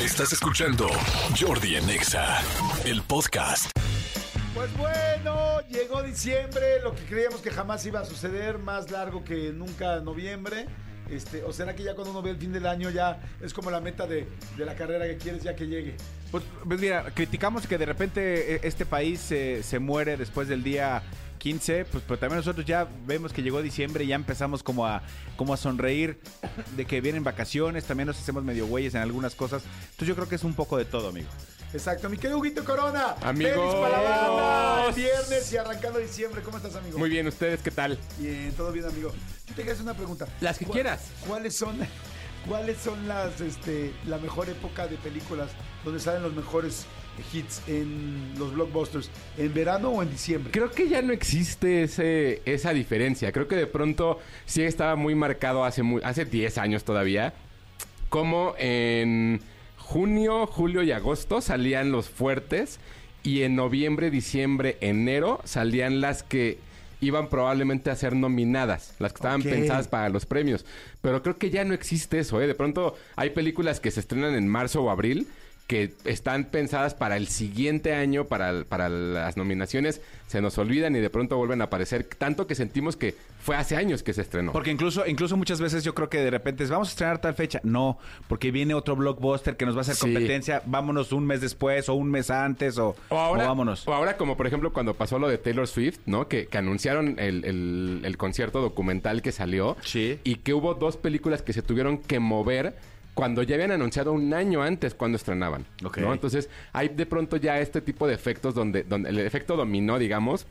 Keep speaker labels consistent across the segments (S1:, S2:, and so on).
S1: Estás escuchando Jordi en Exa, el podcast.
S2: Pues bueno, llegó diciembre, lo que creíamos que jamás iba a suceder, más largo que nunca noviembre. Este, o será que ya cuando uno ve el fin del año ya es como la meta de, de la carrera que quieres ya que llegue.
S3: Pues, pues mira, criticamos que de repente eh, este país se- se muere después del día 15, pues pero también nosotros ya vemos que llegó diciembre y ya empezamos como a, como a sonreír de que vienen vacaciones, también nos hacemos medio güeyes en algunas cosas. Entonces yo creo que es un poco de todo, amigo.
S2: Exacto, mi querido Huguito Corona.
S4: Amigos.
S2: Para la banda, el viernes y arrancando diciembre. ¿Cómo estás, amigo?
S4: Muy bien, ¿ustedes qué tal?
S2: Bien, todo bien, amigo. Yo te quería hacer una pregunta.
S4: Las que
S2: ¿Cuál-
S4: quieras.
S2: ¿Cuáles son, cuáles son las, este, la mejor época de películas donde salen los mejores hits en los blockbusters? ¿En verano o en diciembre?
S4: Creo que ya no existe ese, esa diferencia. Creo que de pronto sí estaba muy marcado hace, muy, hace 10 años todavía. Como en junio, julio y agosto salían los fuertes. Y en noviembre, diciembre, enero salían las que iban probablemente a ser nominadas, las que estaban pensadas para los premios. Pero creo que ya no existe eso, ¿eh? De pronto hay películas que se estrenan en marzo o abril que están pensadas para el siguiente año, para, para las nominaciones, se nos olvidan y de pronto vuelven a aparecer, tanto que sentimos que fue hace años que se estrenó.
S3: Porque incluso, incluso muchas veces yo creo que de repente es, vamos a estrenar tal fecha. No, porque viene otro blockbuster que nos va a hacer
S4: Sí.
S3: competencia. Vámonos un mes después o un mes antes o,
S4: O ahora,
S3: o vámonos.
S4: o ahora como por ejemplo cuando pasó lo de Taylor Swift, ¿no? Que, que anunciaron el, el- el concierto documental que salió.
S3: Sí.
S4: Y que hubo dos películas que se tuvieron que mover cuando ya habían anunciado un año antes cuando estrenaban. ¿no? Entonces hay de pronto ya este tipo de efectos donde, donde el efecto dominó, digamos,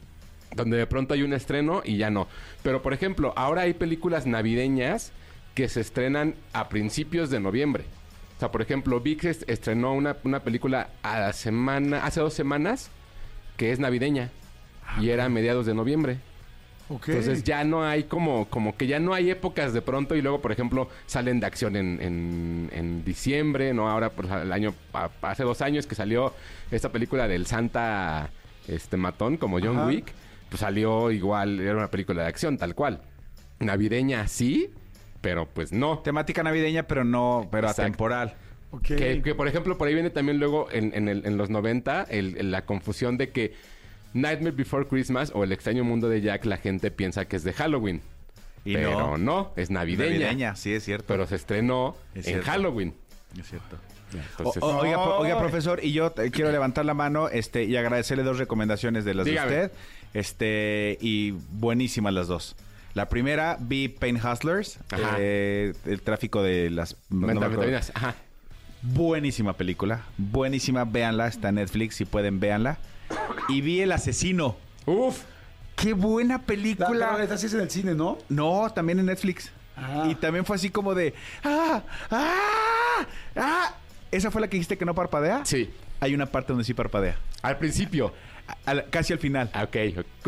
S4: donde de pronto hay un estreno y ya no. Pero por ejemplo, ahora hay películas navideñas que se estrenan a principios de noviembre. O sea, por ejemplo, VIX est- estrenó una, una película a la semana, hace dos semanas, que es navideña. Y era a mediados de noviembre. Entonces ya no hay como, como que ya no hay épocas de pronto y luego, por ejemplo, salen de acción en, en, en diciembre, ¿no? Ahora, pues, el año, hace dos años que salió esta película del Santa este matón, como John
S2: Ajá.
S4: Wick, pues salió igual, era una película de acción, tal cual. Navideña sí, pero pues no.
S3: Temática navideña, pero no, pero
S4: Exacto.
S3: atemporal.
S4: Que, que, por ejemplo, por ahí viene también luego en, en el- en los 90 el- el- la confusión de que Nightmare Before Christmas o El extraño mundo de Jack, la gente piensa que es de Halloween.
S3: Y
S4: pero
S3: no.
S4: no, es navideña.
S3: Navideña, sí, es cierto.
S4: Pero se estrenó
S3: Es
S4: en. Halloween.
S3: es cierto.
S4: Entonces,
S3: O- o- oiga, profesor, y yo quiero levantar la mano este, y agradecerle dos recomendaciones de las
S4: Dígame.
S3: de usted. Este, y buenísimas las dos. La primera, vi Pain Hustlers, eh, el tráfico de las... no me acuerdo.
S4: Metavitaminas, ajá.
S3: Buenísima película, buenísima, véanla, está en Netflix, si pueden, véanla. Y vi El Asesino.
S4: Uf,
S3: ¡Qué buena
S2: La,
S3: película!
S2: pero esta sí es en el cine, ¿no?
S3: No, también en Netflix.
S2: Ah.
S3: Y también fue así como de... ¡Ah! ¡Ah! ¡Ah! ¿Esa fue la que dijiste que no parpadea?
S4: sí.
S3: Hay una parte donde sí parpadea.
S4: Al principio.
S3: Al- casi al final.
S4: Ah, Ok.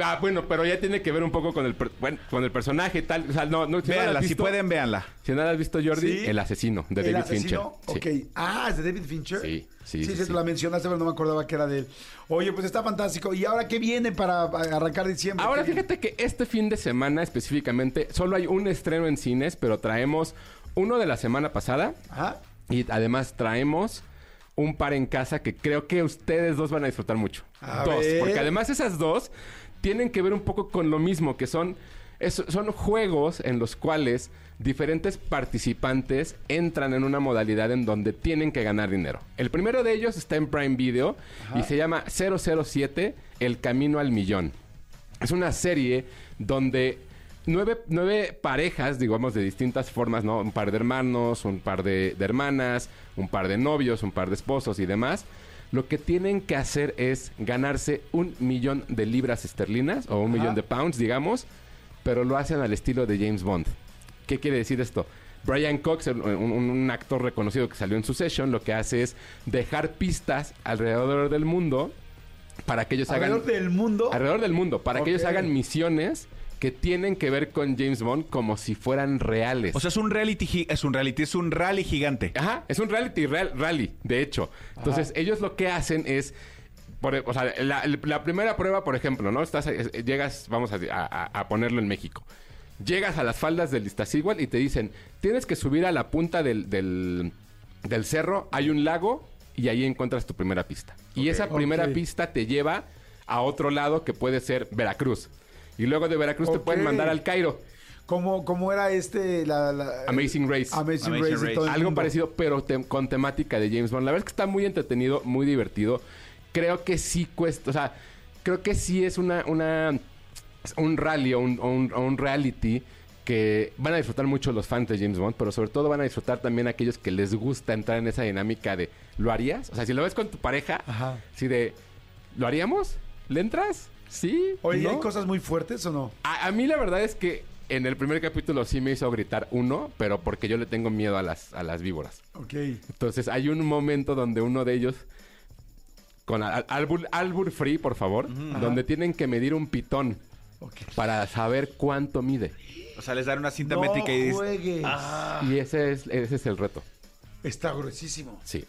S4: Ah, bueno, pero ya tiene que ver un poco con el, per- bueno, con el personaje y tal. O sea, no, no, si no la
S3: véanla,
S4: has
S3: si
S4: visto-
S3: pueden, véanla.
S4: Si no la has visto, Jordi,
S2: Sí.
S4: El asesino de
S2: ¿El
S4: David
S2: asesino?
S4: Fincher. Sí.
S2: Ok. Ah, es de David Fincher.
S4: Sí, sí,
S2: Sí,
S4: sí,
S2: sí,
S4: sí.
S2: tú la mencionaste, pero no me acordaba que era de él. Oye, pues está fantástico. ¿Y ahora qué viene para arrancar diciembre?
S4: Ahora fíjate que este fin de semana específicamente solo hay un estreno en cines, pero traemos uno de la semana pasada
S2: Ajá.
S4: y además traemos un par en casa que creo que ustedes dos van a disfrutar mucho.
S2: A
S4: dos,
S2: ver.
S4: porque además esas dos tienen que ver un poco con lo mismo, que son es- son juegos en los cuales diferentes participantes entran en una modalidad en donde tienen que ganar dinero. El primero de ellos está en Prime Video y se llama 007, El Camino al Millón. Es una serie donde nueve, nueve parejas, digamos, de distintas formas, ¿no? Un par de hermanos, un par de, de hermanas, un par de novios, un par de esposos y demás. Lo que tienen que hacer es ganarse un millón de libras esterlinas o un
S2: Ajá.
S4: millón de pounds, digamos, pero lo hacen al estilo de James Bond. ¿Qué quiere decir esto? Brian Cox, un, un actor reconocido que salió en Succession, lo que hace es dejar pistas alrededor del mundo para que ellos hagan
S2: Alrededor del mundo.
S4: alrededor del mundo para que ellos hagan misiones que tienen que ver con James Bond como si fueran reales.
S3: O sea, es un reality, es un reality, es un rally gigante.
S4: Ajá, es un reality real- rally, de hecho. Entonces, ellos lo que hacen es. por- o sea, la, la primera prueba, por ejemplo, ¿no? Estás, llegas, vamos a, a- a ponerlo en México. Llegas a las faldas del Iztaccíhuatl y te dicen, tienes que subir a la punta del, del, del cerro hay un lago y ahí encuentras tu primera pista. Y esa primera pista te lleva a otro lado que puede ser Veracruz. Y luego de Veracruz te pueden mandar al Cairo.
S2: ¿Cómo, cómo era este? La, la-
S4: Amazing Race.
S2: Amazing,
S3: Amazing
S2: Race.
S3: Race.
S2: todo
S4: Algo parecido, pero te- con temática de James Bond. La verdad es que está muy entretenido, muy divertido. Creo que sí cuesta, o sea, creo que sí es una, una un rally o un, un- reality que van a disfrutar mucho los fans de James Bond, pero sobre todo van a disfrutar también aquellos que les gusta entrar en esa dinámica de ¿lo harías? O sea, si lo ves con tu pareja,
S2: Ajá.
S4: así de ¿lo haríamos? ¿Le entras? ¿Sí?
S2: Oye,
S4: ¿No?
S2: ¿hay cosas muy fuertes o no?
S4: A, a mí la verdad es que en el primer capítulo sí me hizo gritar uno, pero porque yo le tengo miedo a las, a las víboras.
S2: Ok.
S4: Entonces hay un momento donde uno de ellos, con al- albur, albur free, por favor, donde tienen que medir un pitón
S2: ok.
S4: para saber cuánto mide.
S3: O sea, les dan una cinta
S2: No
S3: métrica y dices...
S2: juegues.
S4: Y ese es, ese es el reto,
S2: Está gruesísimo.
S4: sí.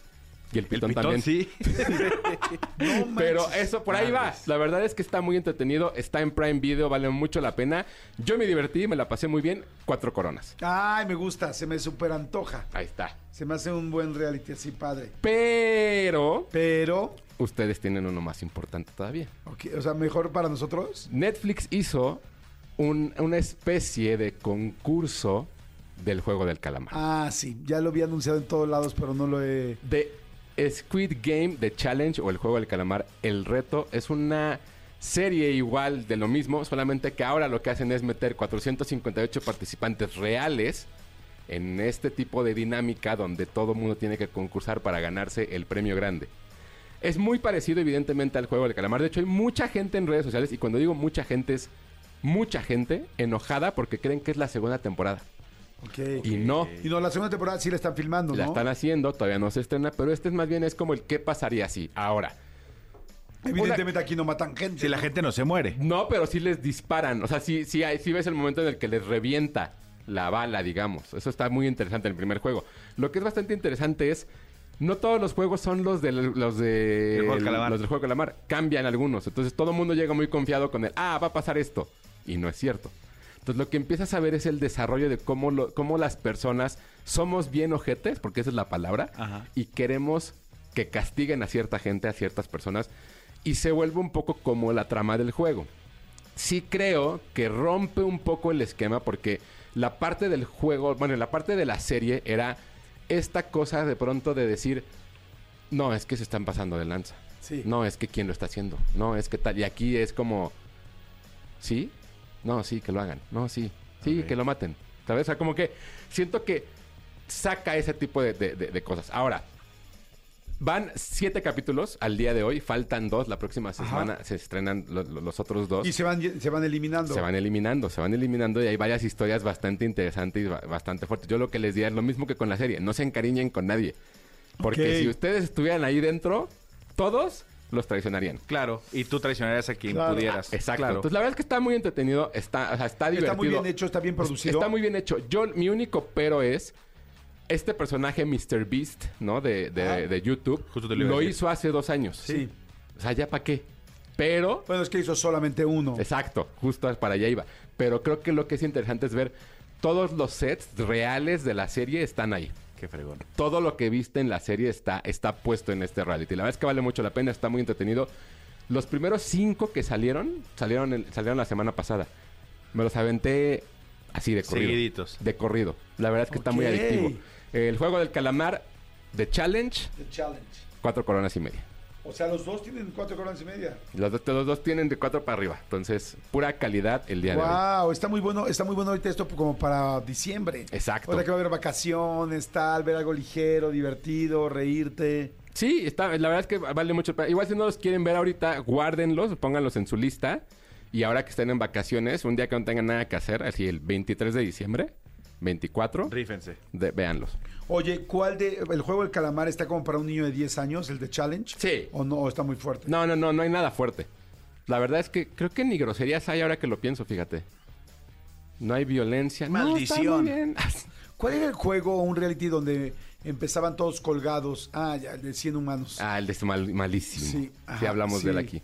S4: Y el
S3: El
S4: pitón,
S3: pitón,
S4: también.
S3: sí.
S2: No
S4: Pero eso, por ahí va. La verdad es que está muy entretenido. Está en Prime Video, vale mucho la pena. Yo me divertí, me la pasé muy bien. Cuatro coronas.
S2: Ay, me gusta, se me super antoja.
S4: Ahí está.
S2: Se me hace un buen reality así, padre.
S4: Pero
S2: Pero,
S4: ustedes tienen uno más importante todavía.
S2: ok, o sea, mejor para nosotros.
S4: Netflix hizo un- una especie de concurso del juego del calamar.
S2: Ah, sí, ya lo había anunciado en todos lados, pero no lo he...
S4: De Squid Game, The Challenge o el juego del calamar, el reto es una serie igual de lo mismo, solamente que ahora lo que hacen es meter 458 participantes reales en este tipo de dinámica donde todo mundo tiene que concursar para ganarse el premio grande. Es muy parecido evidentemente al juego del calamar. De hecho, hay mucha gente en redes sociales y cuando digo mucha gente es mucha gente enojada porque creen que es la segunda temporada. Y no.
S2: Y no, la segunda temporada sí la están filmando,
S4: La
S2: ¿no?
S4: están haciendo, todavía no se estrena, pero este es más bien es como el qué pasaría si. Ahora,
S2: Evidentemente aquí no matan gente.
S3: Si la gente no se muere.
S4: no, pero sí les disparan. O sea, sí, sí, hay- sí ves el momento en el que les revienta la bala, digamos. Eso está muy interesante en el primer juego. Lo que es bastante interesante es. No todos los juegos son los, del- los de
S3: El juego calamar.
S4: los del juego del calamar. Cambian algunos. Entonces todo el mundo llega muy confiado con el, ah, va a pasar esto. Y no es cierto. Entonces lo que empiezas a ver es el desarrollo de cómo, lo- cómo las personas somos bien ojetes, porque esa es la palabra,
S3: Ajá.
S4: y queremos que castiguen a cierta gente, a ciertas personas, y se vuelve un poco como la trama del juego. Sí creo que rompe un poco el esquema porque la parte del juego, bueno, la parte de la serie era esta cosa de pronto de decir, no, es que se están pasando de lanza.
S2: Sí.
S4: No, es que quién lo está haciendo. No, es que tal. Y aquí es como, ¿sí? No, sí, que lo hagan. No, sí. Sí, que lo maten. ¿Sabes? O sea, como que siento que saca ese tipo de, de- de- de cosas. Ahora, van siete capítulos al día de hoy. Faltan dos. La próxima semana se estrenan lo- lo- los otros dos.
S2: Y se van, se van eliminando.
S4: Se van eliminando, se van eliminando y hay varias historias bastante interesantes y ba- bastante fuertes. Yo lo que les diría es lo mismo que con la serie, no se encariñen con nadie. Porque si ustedes estuvieran ahí dentro, todos los traicionarían.
S3: Claro. Y tú traicionarías a quien
S2: Claro.
S3: pudieras.
S4: Exacto.
S3: Claro.
S4: Entonces la verdad es que está muy entretenido, está, o sea, está divertido.
S2: Está muy bien hecho, está bien producido.
S4: Está muy bien hecho. Yo, mi único pero es este personaje Mr. Beast, ¿no? De, de-
S2: Ah.
S4: de YouTube.
S3: Justo te lo
S4: lo hizo hace dos años.
S2: Sí.
S4: O sea, ¿ya para qué? Pero
S2: Bueno, es que hizo solamente uno.
S4: Exacto, justo para allá iba. Pero creo que lo que es interesante es ver todos los sets reales de la serie están ahí.
S3: Qué fregón.
S4: Todo lo que viste en la serie está, está puesto en este reality. La verdad es que vale mucho la pena, está muy entretenido. Los primeros cinco que salieron, salieron, el- salieron la semana pasada. Me los aventé así de corrido.
S3: Seguiditos.
S4: De corrido. La verdad es que está muy adictivo. El juego del calamar de Challenge,
S2: The Challenge.
S4: cuatro coronas y media.
S2: O sea, los dos tienen cuatro coronas y media.
S4: Los, dos- los dos tienen de cuatro para arriba. Entonces, pura calidad el día de hoy.
S2: Wow, está muy bueno, está muy bueno ahorita esto como para diciembre.
S4: Exacto.
S2: Ahora que va a haber vacaciones, tal, ver algo ligero, divertido, reírte.
S4: Sí, está, la verdad es que vale mucho. Igual si no los quieren ver ahorita, guárdenlos, pónganlos en su lista. Y ahora que estén en vacaciones, un día que no tengan nada que hacer, así el 23 de diciembre, 24,
S3: Rífense.
S4: de- véanlos.
S2: Oye, ¿cuál de el juego del calamar está como para un niño de 10 años, el de Challenge?
S4: Sí.
S2: ¿O no? ¿O está muy fuerte?
S4: No, no, no, no hay nada fuerte. La verdad es que creo que ni groserías hay ahora que lo pienso, fíjate. No hay violencia. No, está
S3: Maldición.
S4: muy bien.
S2: ¿Cuál era el juego o un reality donde empezaban todos colgados? Ah, ya, el de 100 humanos.
S4: Ah, el de este mal- malísimo. Sí, hablamos
S2: sí.
S4: de él aquí.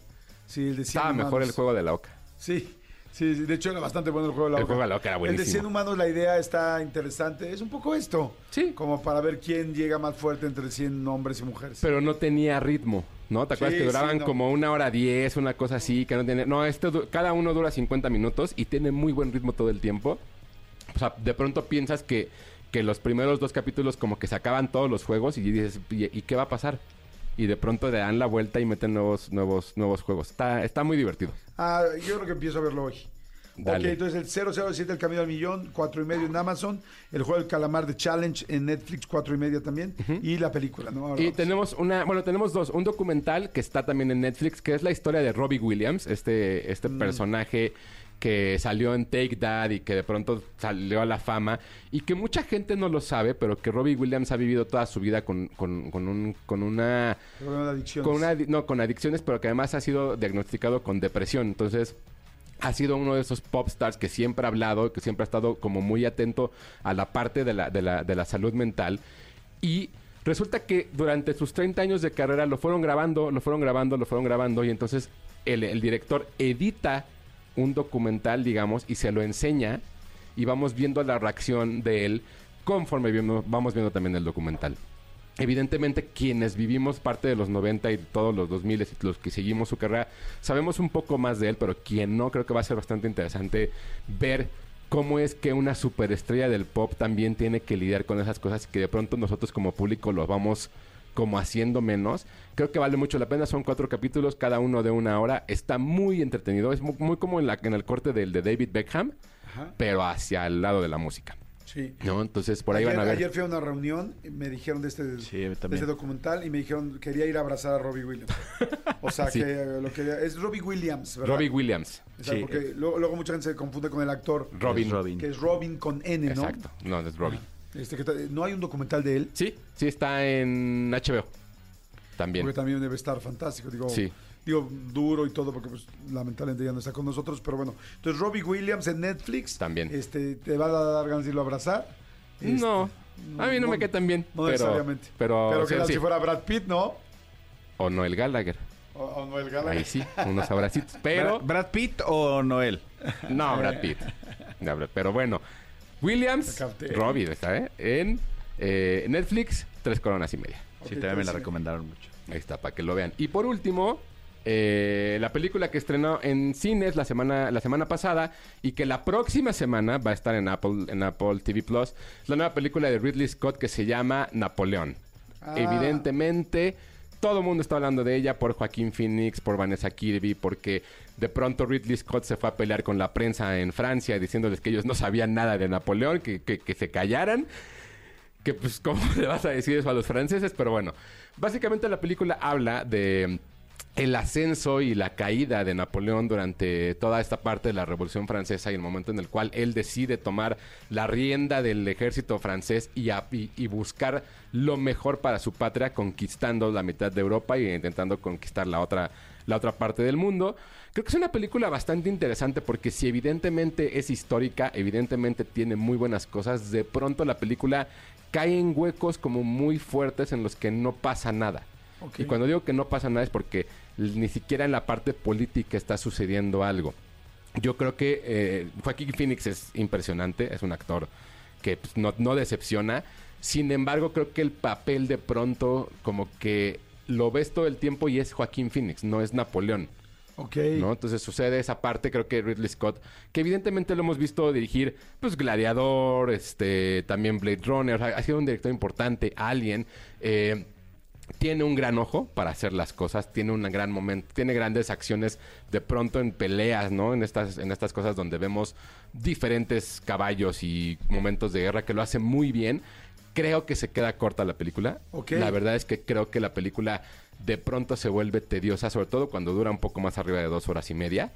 S2: Sí, el de 100
S4: Estaba mejor
S2: humanos.
S4: el juego de la oca.
S2: Sí, Sí, sí, de hecho era bastante bueno el juego de la
S4: El
S2: oca.
S4: juego de la oca era
S2: El de
S4: buenísimo.
S2: 100 humanos, la idea está interesante. Es un poco esto.
S4: Sí.
S2: Como para ver quién llega más fuerte entre 100 hombres y mujeres.
S4: Pero no tenía ritmo, ¿no? ¿Te acuerdas
S2: Sí,
S4: que duraban
S2: sí, no.
S4: como una hora diez, una cosa así, que no tiene... No, du- cada uno dura 50 minutos y tiene muy buen ritmo todo el tiempo. O sea, de pronto piensas que, que los primeros dos capítulos como que se acaban todos los juegos y dices, ¿y, y qué va a pasar? Y de pronto le dan la vuelta y meten nuevos, nuevos, nuevos juegos. Está, está muy divertido.
S2: Ah, yo creo que empiezo a verlo hoy.
S4: Dale.
S2: Ok, entonces el 007 El Camino al Millón, cuatro y medio en Amazon. El juego del calamar de Challenge en Netflix, cuatro y media también. Y la película, ¿no? Ahora
S4: Y
S2: vamos.
S4: tenemos una, bueno, tenemos dos. Un documental que está también en Netflix, que es la historia de Robbie Williams, este, este
S2: Mm.
S4: personaje que salió en Take That y que de pronto salió a la fama y que mucha gente no lo sabe, pero que Robbie Williams ha vivido toda su vida con, con, con un, con una
S2: de adicciones.
S4: con una no con adicciones pero que además ha sido diagnosticado con depresión entonces ha sido uno de esos pop stars que siempre ha hablado que siempre ha estado como muy atento a la parte de la, de la, de la salud mental y resulta que durante sus 30 años de carrera lo fueron grabando lo fueron grabando lo fueron grabando y entonces el, el director edita un documental digamos y se lo enseña y vamos viendo la reacción de él conforme vamos viendo también el documental. Evidentemente, quienes vivimos parte de los 90 y todos los 2000 y los que seguimos su carrera, sabemos un poco más de él, pero quien no, creo que va a ser bastante interesante ver cómo es que una superestrella del pop también tiene que lidiar con esas cosas y que de pronto nosotros como público lo vamos como haciendo menos. Creo que vale mucho la pena. Son cuatro capítulos, cada uno de una hora. Está muy entretenido. Es muy, muy como en, la, en el corte del de David Beckham,
S2: Ajá.
S4: pero hacia el lado de la música.
S2: Sí.
S4: ¿No? Entonces por ahí
S2: ayer,
S4: van a ver.
S2: ayer fui a una reunión y me dijeron de este,
S3: Sí,
S2: de este documental y me dijeron quería ir a abrazar a Robbie Williams. O sea,
S4: Sí.
S2: que eh, lo quería... Es Robbie Williams, ¿verdad?
S4: Robbie Williams.
S2: O sea,
S3: Sí.
S2: porque luego, luego mucha gente se confunde con el actor
S4: Robin.
S3: Es Robin.
S2: que es Robin con N, ¿no?
S4: Exacto. No, es Robbie.
S2: Este, no hay un documental de él.
S4: Sí, sí está en HBO. También.
S2: Porque también debe estar fantástico. Digo,
S4: Sí.
S2: digo duro y todo, porque pues, lamentablemente ya no está con nosotros. Pero bueno, entonces Robbie Williams en Netflix.
S4: También.
S2: Este, ¿Te va a dar ganas de irlo a abrazar? Este,
S4: No, a mí no, me cae tan bien.
S2: No
S4: pero,
S2: necesariamente.
S4: Pero,
S2: Pero
S4: sí,
S2: que
S4: sí.
S2: si fuera Brad Pitt, ¿no?
S4: O Noel Gallagher.
S2: O, o Noel Gallagher.
S4: Ahí sí, unos abracitos. Pero,
S3: Brad, Pitt o Noel.
S4: no, Brad Pitt. Pero bueno, Williams. Robbie, ¿está, eh? En eh, Netflix, tres coronas y media.
S3: Sí, también me la recomendaron mucho.
S4: Ahí está, para que lo vean. Y por último, eh, la película que estrenó en cines la semana, la semana pasada y que la próxima semana va a estar en Apple, en Apple TV Plus, es la nueva película de Ridley Scott que se llama Napoleón.
S2: Ah.
S4: Evidentemente, todo el mundo está hablando de ella por Joaquín Phoenix, por Vanessa Kirby, porque de pronto Ridley Scott se fue a pelear con la prensa en Francia diciéndoles que ellos no sabían nada de Napoleón, que, que- que se callaran que pues cómo le vas a decir eso a los franceses, pero bueno, básicamente la película habla de el ascenso y la caída de Napoleón durante toda esta parte de la Revolución Francesa y el momento en el cual él decide tomar la rienda del ejército francés y, a- y- y buscar lo mejor para su patria, conquistando la mitad de Europa y intentando conquistar la otra, la otra parte del mundo. Creo que es una película bastante interesante porque si evidentemente es histórica, evidentemente tiene muy buenas cosas, de pronto la película cae en huecos como muy fuertes en los que no pasa nada. Y cuando digo que no pasa nada es porque ni siquiera en la parte política está sucediendo algo. Yo creo que eh, Joaquín Phoenix es impresionante, es un actor que pues, no, no decepciona. Sin embargo, creo que el papel de pronto como que lo ves todo el tiempo y es Joaquín Phoenix, no es Napoleón.
S2: Ok.
S4: ¿no? Entonces sucede esa parte, creo que Ridley Scott, que evidentemente lo hemos visto dirigir, pues Gladiador, este, también Blade Runner, o sea, ha sido un director importante, Alien, eh, tiene un gran ojo para hacer las cosas, tiene un gran momento, tiene grandes acciones de pronto en peleas, ¿no? En estas, en estas cosas donde vemos diferentes caballos y momentos de guerra que lo hace muy bien. Creo que se queda corta la película. La verdad es que creo que la película de pronto se vuelve tediosa, sobre todo cuando dura un poco más arriba de dos horas y media.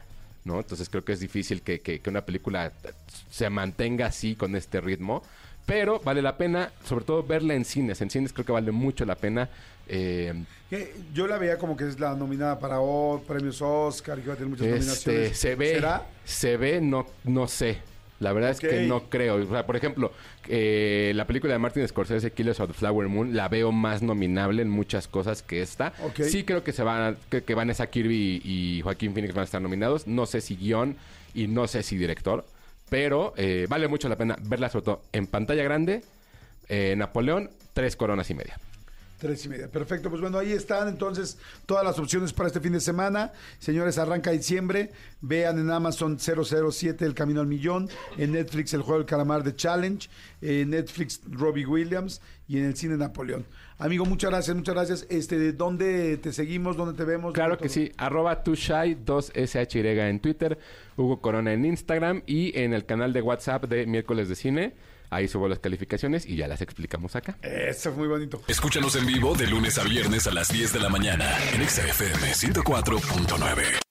S4: ¿no? Entonces creo que es difícil que, que- que una película se mantenga así con este ritmo. Pero vale la pena, sobre todo verla en cines. En cines creo que vale mucho la pena. Eh,
S2: Yo la veía como que es la nominada para o, premios Oscar y que va a tener muchas
S4: este,
S2: nominaciones.
S4: se ve,
S2: ¿Será?
S4: se ve, no, no sé. La verdad es que no creo. O sea, por ejemplo, eh, la película de Martin Scorsese, Killers of the Flower Moon, la veo más nominable en muchas cosas que esta.
S2: Ok.
S4: Sí creo que se van que, que Vanessa Kirby y Joaquín Phoenix van a estar nominados. No sé si guion y no sé si director. Pero eh, vale mucho la pena verla sobre todo en pantalla grande. Eh, Napoleón, tres coronas y media.
S2: Tres y media. Perfecto. Pues bueno, ahí están entonces todas las opciones para este fin de semana. Señores, arranca diciembre. Vean en Amazon 007 El Camino al Millón. En Netflix El Juego del Calamar de Challenge. En Netflix Robbie Williams. Y en el cine Napoleón. Amigo, muchas gracias, muchas gracias. Este, ¿Dónde te seguimos? ¿Dónde te vemos?
S4: Claro
S2: ¿Dónde
S4: que
S2: todo?
S4: sí. Arroba tushai 2SHY en Twitter, Hugo Corona en Instagram y en el canal de WhatsApp de Miércoles de Cine. Ahí subo las calificaciones y ya las explicamos acá.
S2: Eso, muy bonito.
S1: Escúchanos en vivo de lunes a viernes a las 10 de la mañana en Exa FM 104.9.